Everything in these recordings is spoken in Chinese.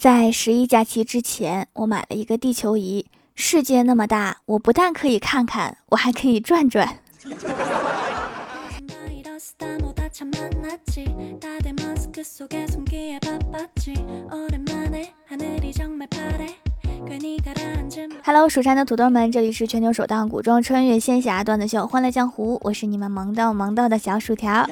在十一假期之前，我买了一个地球仪。世界那么大，我不但可以看看，我还可以转转。Hello，蜀山的土豆们，这里是全球首档古装穿越仙侠段子秀《欢乐江湖》，我是你们萌到萌到的小薯条。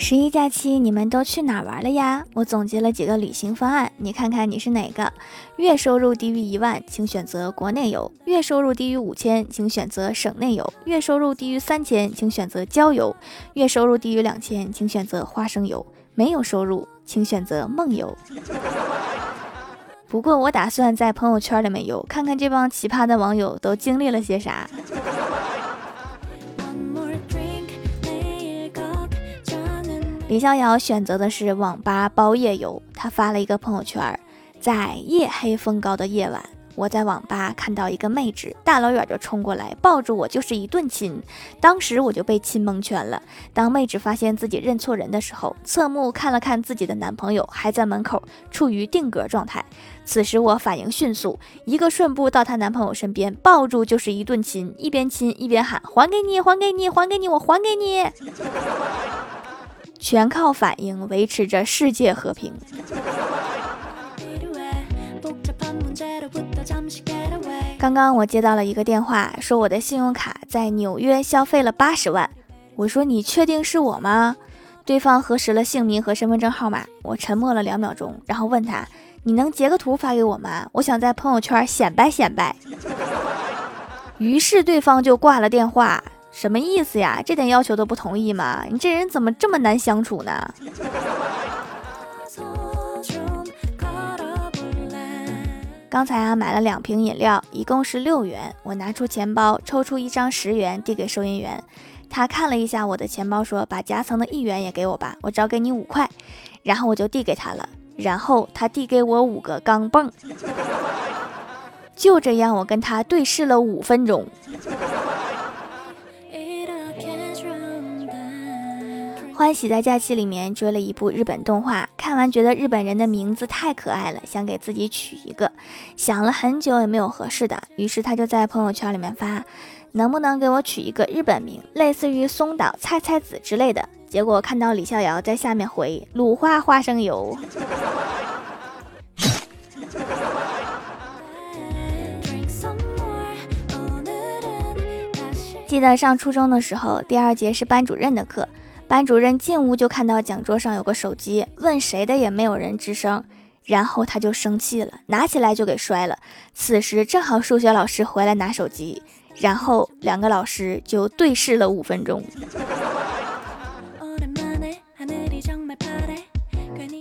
十一假期你们都去哪玩了呀？我总结了几个旅行方案，你看看你是哪个？月收入低于一万，请选择国内游；月收入低于五千，请选择省内游；月收入低于三千，请选择郊游；月收入低于两千，请选择花生油；没有收入，请选择梦游。不过我打算在朋友圈里面游，看看这帮奇葩的网友都经历了些啥。李逍遥选择的是网吧包夜游。他发了一个朋友圈，在夜黑风高的夜晚，我在网吧看到一个妹纸，大老远就冲过来抱住我就是一顿亲。当时我就被亲蒙圈了。当妹纸发现自己认错人的时候，侧目看了看自己的男朋友还在门口，处于定格状态。此时我反应迅速，一个顺步到她男朋友身边，抱住就是一顿亲，一边亲一边喊：“还给你，还给你，还给你，我还给你。”全靠反应维持着世界和平。刚刚我接到了一个电话，说我的信用卡在纽约消费了八十万。我说你确定是我吗？对方核实了姓名和身份证号码。我沉默了两秒钟，然后问他：你能截个图发给我吗？我想在朋友圈显摆显摆。于是对方就挂了电话。什么意思呀？这点要求都不同意吗？你这人怎么这么难相处呢？刚才啊买了两瓶饮料，一共是六元。我拿出钱包，抽出一张十元递给收银员。他看了一下我的钱包，说：“把夹层的一元也给我吧，我找给你五块。”然后我就递给他了。然后他递给我五个钢镚。就这样，我跟他对视了五分钟。欢喜在假期里面追了一部日本动画，看完觉得日本人的名字太可爱了，想给自己取一个，想了很久也没有合适的，于是他就在朋友圈里面发，能不能给我取一个日本名，类似于松岛菜菜子之类的。结果看到李逍遥在下面回鲁花花生油。记得上初中的时候，第二节是班主任的课。班主任进屋就看到讲桌上有个手机，问谁的也没有人吱声，然后他就生气了，拿起来就给摔了。此时正好数学老师回来拿手机，然后两个老师就对视了五分钟。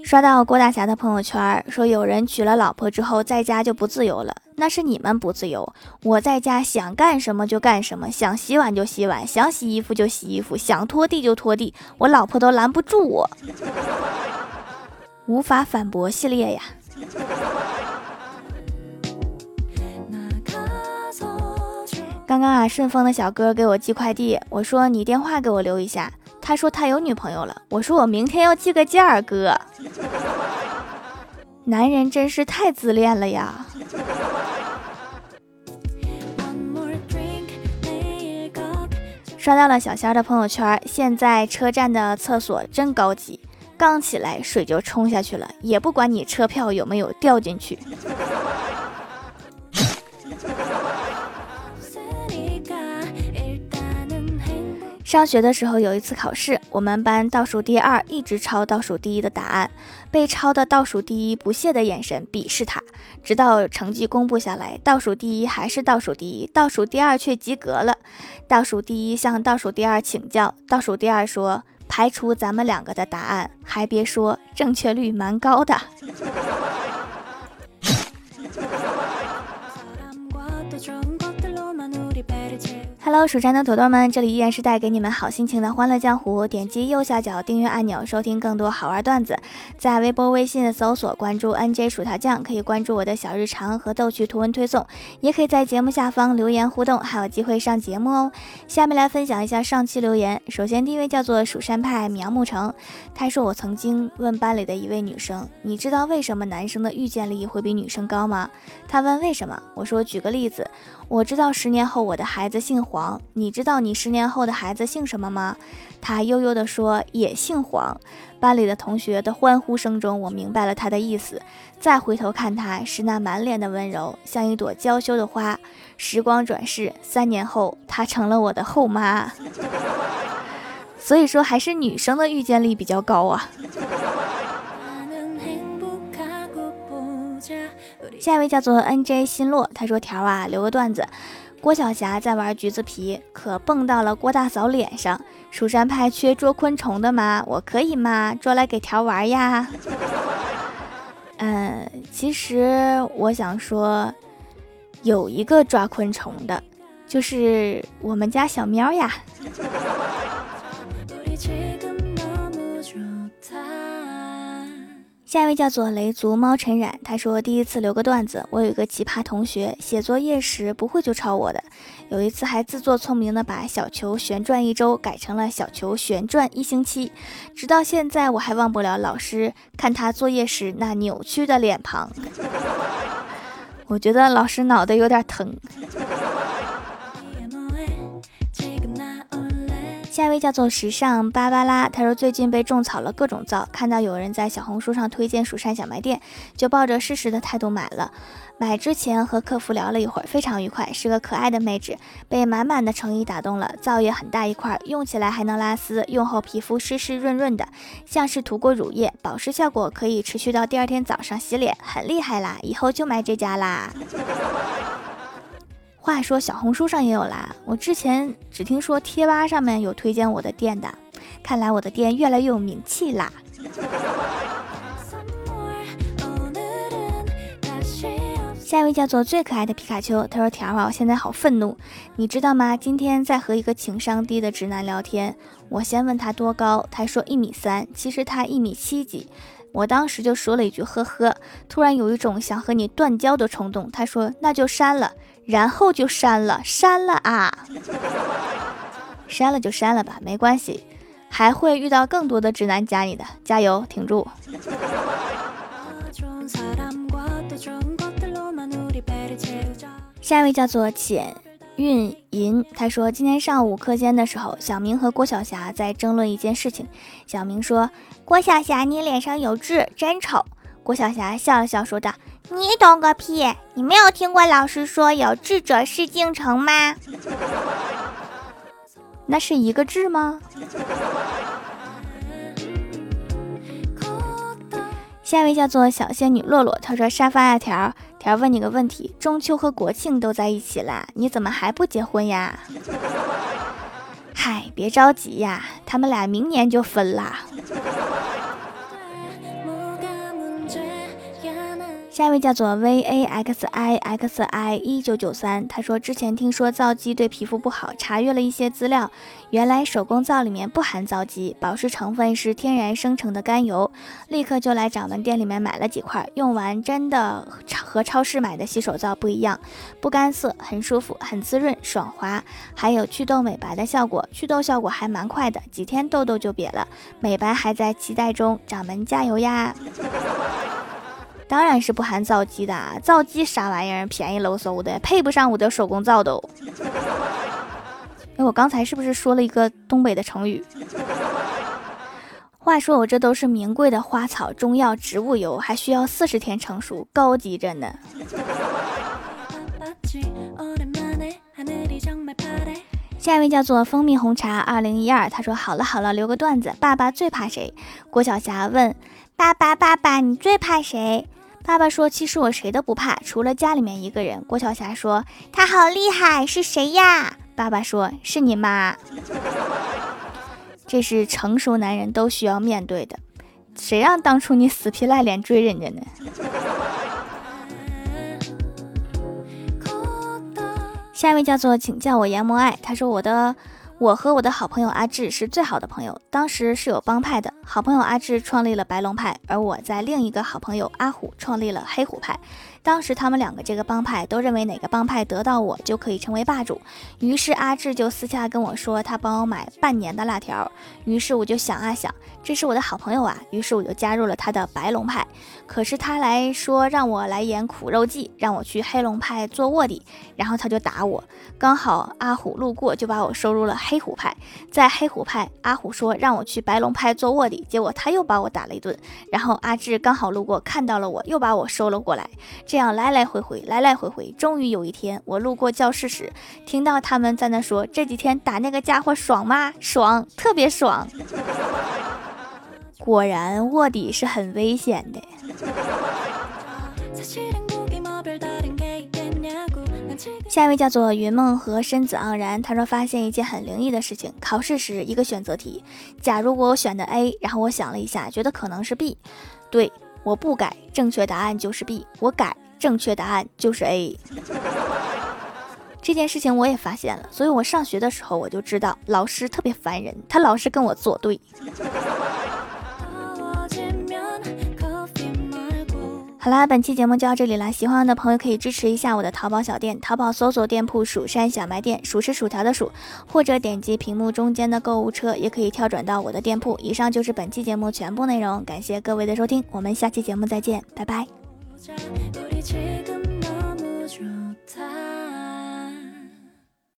刷到郭大侠的朋友圈，说有人娶了老婆之后在家就不自由了，那是你们不自由。我在家想干什么就干什么，想洗碗就洗碗，想洗衣服就洗衣服，想拖地就拖地，我老婆都拦不住我。无法反驳系列呀。刚刚啊，顺丰的小哥给我寄快递，我说你电话给我留一下。他说他有女朋友了，我说我明天要寄个件儿，哥。男人真是太自恋了呀！刷到了小仙儿的朋友圈，现在车站的厕所真高级，刚起来水就冲下去了，也不管你车票有没有掉进去。上学的时候有一次考试，我们班倒数第二一直抄倒数第一的答案，被抄的倒数第一不屑的眼神鄙视他，直到成绩公布下来，倒数第一还是倒数第一，倒数第二却及格了。倒数第一向倒数第二请教，倒数第二说排除咱们两个的答案，还别说正确率蛮高的。Hello，蜀山的土豆们，这里依然是带给你们好心情的欢乐江湖。点击右下角订阅按钮，收听更多好玩段子。在微博、微信搜索关注 NJ 薯条酱，可以关注我的小日常和逗趣图文推送，也可以在节目下方留言互动，还有机会上节目哦。下面来分享一下上期留言。首先第一位叫做蜀山派苗木成，他说我曾经问班里的一位女生，你知道为什么男生的预见力会比女生高吗？他问为什么，我说举个例子。我知道十年后我的孩子姓黄，你知道你十年后的孩子姓什么吗？他悠悠地说也姓黄。班里的同学的欢呼声中，我明白了他的意思。再回头看他，是那满脸的温柔，像一朵娇羞的花。时光转世，三年后，她成了我的后妈。所以说，还是女生的预见力比较高啊。下一位叫做 N J 新洛，他说：“条啊，留个段子。郭晓霞在玩橘子皮，可蹦到了郭大嫂脸上。蜀山派缺捉昆虫的吗？我可以吗？捉来给条玩呀。嗯，其实我想说，有一个抓昆虫的，就是我们家小喵呀。”下一位叫做雷族猫陈冉，他说第一次留个段子，我有一个奇葩同学，写作业时不会就抄我的，有一次还自作聪明的把小球旋转一周改成了小球旋转一星期，直到现在我还忘不了老师看他作业时那扭曲的脸庞，我觉得老师脑袋有点疼。下一位叫做时尚芭芭拉，他说最近被种草了各种皂，看到有人在小红书上推荐蜀山小卖店，就抱着试试的态度买了。买之前和客服聊了一会儿，非常愉快，是个可爱的妹纸，被满满的诚意打动了。皂也很大一块，用起来还能拉丝，用后皮肤湿湿润润的，像是涂过乳液，保湿效果可以持续到第二天早上洗脸，很厉害啦！以后就买这家啦。话说小红书上也有啦，我之前只听说贴吧上面有推荐我的店的，看来我的店越来越有名气啦。下一位叫做最可爱的皮卡丘，他说：“条啊，我现在好愤怒，你知道吗？今天在和一个情商低的直男聊天，我先问他多高，他说一米三，其实他一米七几。”我当时就说了一句呵呵，突然有一种想和你断交的冲动。他说那就删了，然后就删了，删了啊，删了就删了吧，没关系，还会遇到更多的直男加你的，加油，挺住。下一位叫做浅。运银他说，今天上午课间的时候，小明和郭晓霞在争论一件事情。小明说：“郭晓霞，你脸上有痣，真丑。”郭晓霞笑了笑，说道：“你懂个屁！你没有听过老师说有志者事竟成吗？那是一个志吗？”下一位叫做小仙女洛洛，她说：“沙发啊条。”条问你个问题：中秋和国庆都在一起啦，你怎么还不结婚呀？嗨，别着急呀，他们俩明年就分啦。下一位叫做 V A X I X I 一九九三，他说之前听说皂基对皮肤不好，查阅了一些资料，原来手工皂里面不含皂基，保湿成分是天然生成的甘油，立刻就来掌门店里面买了几块，用完真的和超市买的洗手皂不一样，不干涩，很舒服，很滋润，爽滑，还有祛痘美白的效果，祛痘效果还蛮快的，几天痘痘就瘪了，美白还在期待中，掌门加油呀！当然是不含皂基的，皂基啥玩意儿，便宜喽嗖的，配不上我的手工皂都。哎，我刚才是不是说了一个东北的成语？话说我这都是名贵的花草、中药、植物油，还需要四十天成熟，高级着呢。下一位叫做蜂蜜红茶二零一二，他说好了好了，留个段子，爸爸最怕谁？郭晓霞问爸爸爸爸，你最怕谁？爸爸说：“其实我谁都不怕，除了家里面一个人。”郭晓霞说：“他好厉害，是谁呀？”爸爸说：“是你妈。”这是成熟男人都需要面对的。谁让当初你死皮赖脸追人家呢？下一位叫做请叫我杨萌爱，他说我的。我和我的好朋友阿志是最好的朋友，当时是有帮派的。好朋友阿志创立了白龙派，而我在另一个好朋友阿虎创立了黑虎派。当时他们两个这个帮派都认为哪个帮派得到我就可以成为霸主，于是阿志就私下跟我说他帮我买半年的辣条。于是我就想啊想，这是我的好朋友啊，于是我就加入了他的白龙派。可是他来说让我来演苦肉计，让我去黑龙派做卧底，然后他就打我。刚好阿虎路过，就把我收入了黑虎派。在黑虎派，阿虎说让我去白龙派做卧底，结果他又把我打了一顿。然后阿志刚好路过，看到了我，又把我收了过来。这这样来来回回，来来回回，终于有一天，我路过教室时，听到他们在那说：“这几天打那个家伙爽吗？爽，特别爽。”果然，卧底是很危险的。下一位叫做云梦和身子盎然，他说发现一件很灵异的事情：考试时一个选择题，假如我选的 A，然后我想了一下，觉得可能是 B，对我不改，正确答案就是 B，我改，正确答案就是 A。这件事情我也发现了，所以我上学的时候我就知道老师特别烦人，他老是跟我作对。好啦，本期节目就到这里了。喜欢的朋友可以支持一下我的淘宝小店，淘宝搜索店铺“蜀山小卖店”，数是薯条的数，或者点击屏幕中间的购物车，也可以跳转到我的店铺。以上就是本期节目全部内容，感谢各位的收听，我们下期节目再见，拜拜。 우리 지금